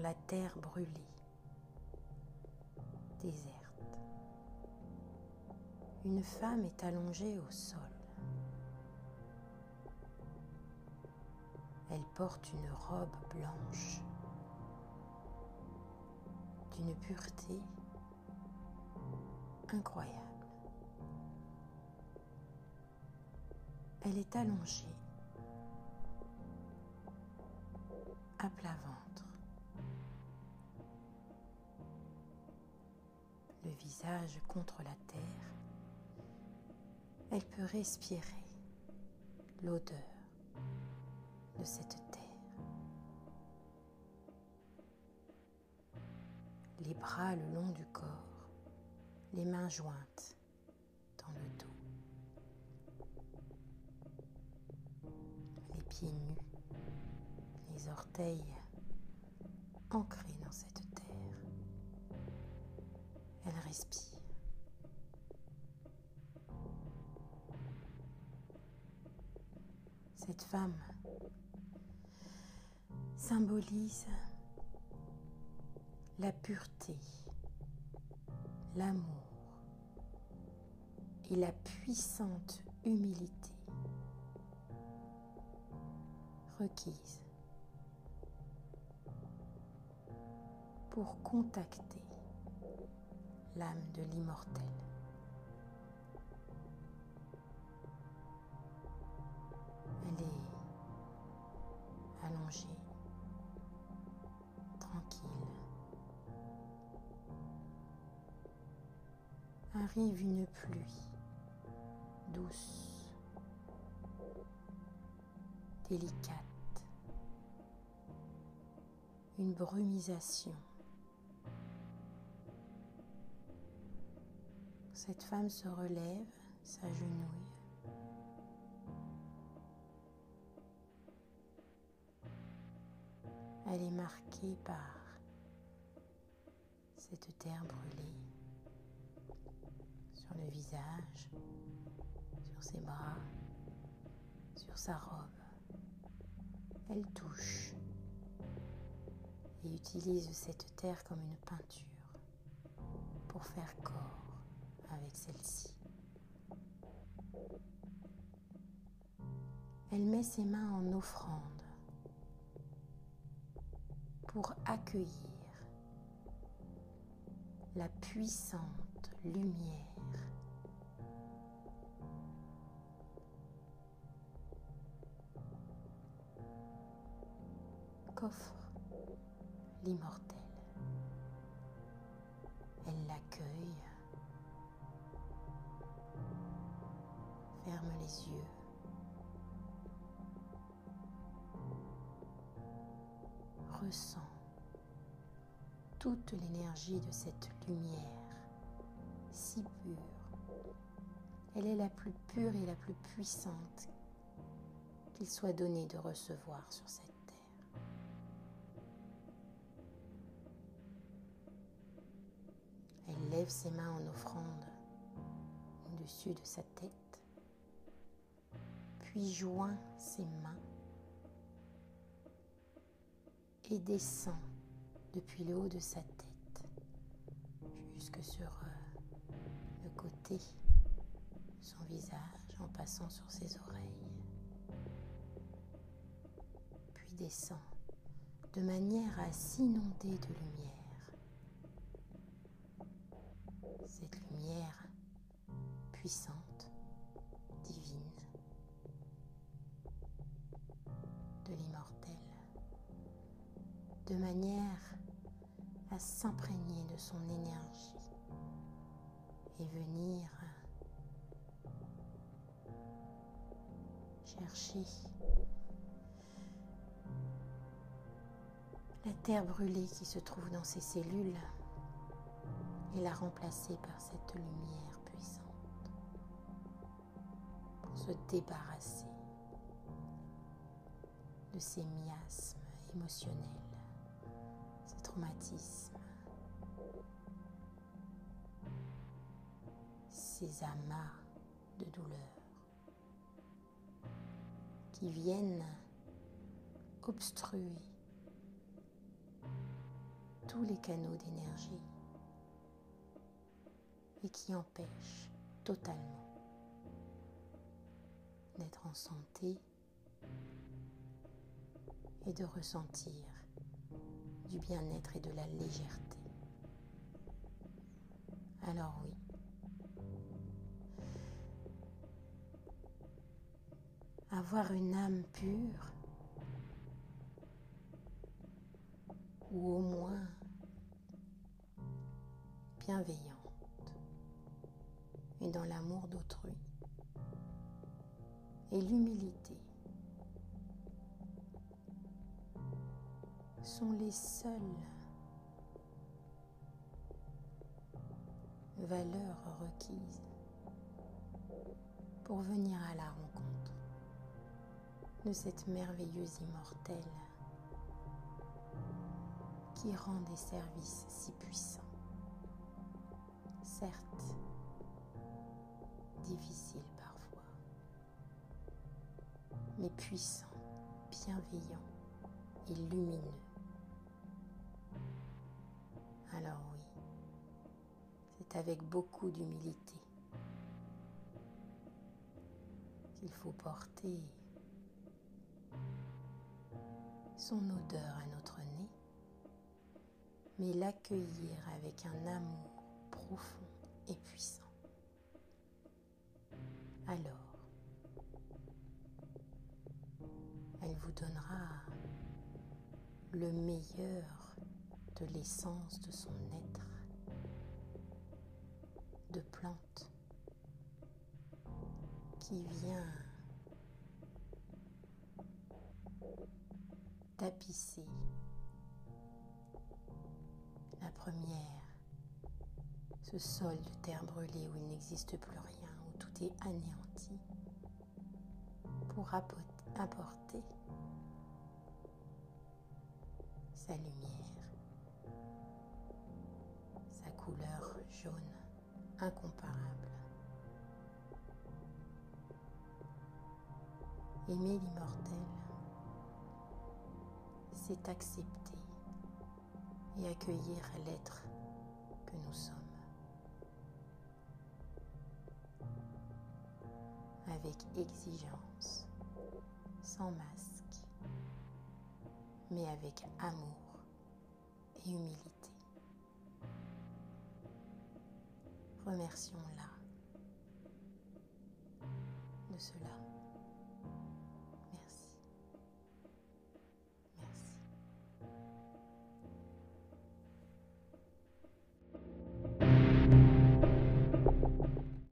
la terre brûlée, déserte. Une femme est allongée au sol. Elle porte une robe blanche d'une pureté incroyable. Elle est allongée à plat ventre, visage contre la terre. Elle peut respirer l'odeur de cette terre. Les bras le long du corps, les mains jointes dans le dos. Les pieds nus, les orteils ancrés Cette femme symbolise la pureté, l'amour et la puissante humilité requise pour contacter l'âme de l'immortel. Elle est allongée, tranquille. Arrive une pluie douce, délicate, une brumisation. Cette femme se relève, s'agenouille. Elle est marquée par cette terre brûlée sur le visage, sur ses bras, sur sa robe. Elle touche et utilise cette terre comme une peinture pour faire corps avec celle-ci. Elle met ses mains en offrande pour accueillir la puissante lumière qu'offre l'immortel. Elle l'accueille, yeux. Toute l'énergie de cette lumière si pure. Elle est la plus pure et la plus puissante qu'il soit donné de recevoir sur cette terre. Elle lève ses mains en offrande au-dessus de sa tête, puis joint ses mains et descend depuis le haut de sa tête jusque sur euh, le côté de son visage en passant sur ses oreilles, puis descend de manière à s'inonder de lumière. Cette lumière puissante, de manière à s'imprégner de son énergie et venir chercher la terre brûlée qui se trouve dans ses cellules et la remplacer par cette lumière puissante pour se débarrasser de ces miasmes émotionnels, ces amas de douleur qui viennent obstruer tous les canaux d'énergie et qui empêche totalement d'être en santé et de ressentir du bien-être et de la légèreté. Alors oui, avoir une âme pure ou au moins bienveillante et dans l'amour d'autrui et l'humilité les seules valeurs requises pour venir à la rencontre de cette merveilleuse immortelle qui rend des services si puissants. Certes, difficiles parfois, mais puissants, bienveillants et lumineux. Avec beaucoup d'humilité qu'il faut porter son odeur à notre nez, mais l'accueillir avec un amour profond et puissant. Alors, elle vous donnera le meilleur de l'essence de son être, de plante qui vient tapisser la première, ce sol de terre brûlée où il n'existe plus rien, où tout est anéanti, pour apporter sa lumière, sa couleur jaune incomparable. Aimer l'immortel c'est accepter et accueillir l'être que nous sommes. Avec exigence, sans masque, mais avec amour et humilité. Remercions-la de cela.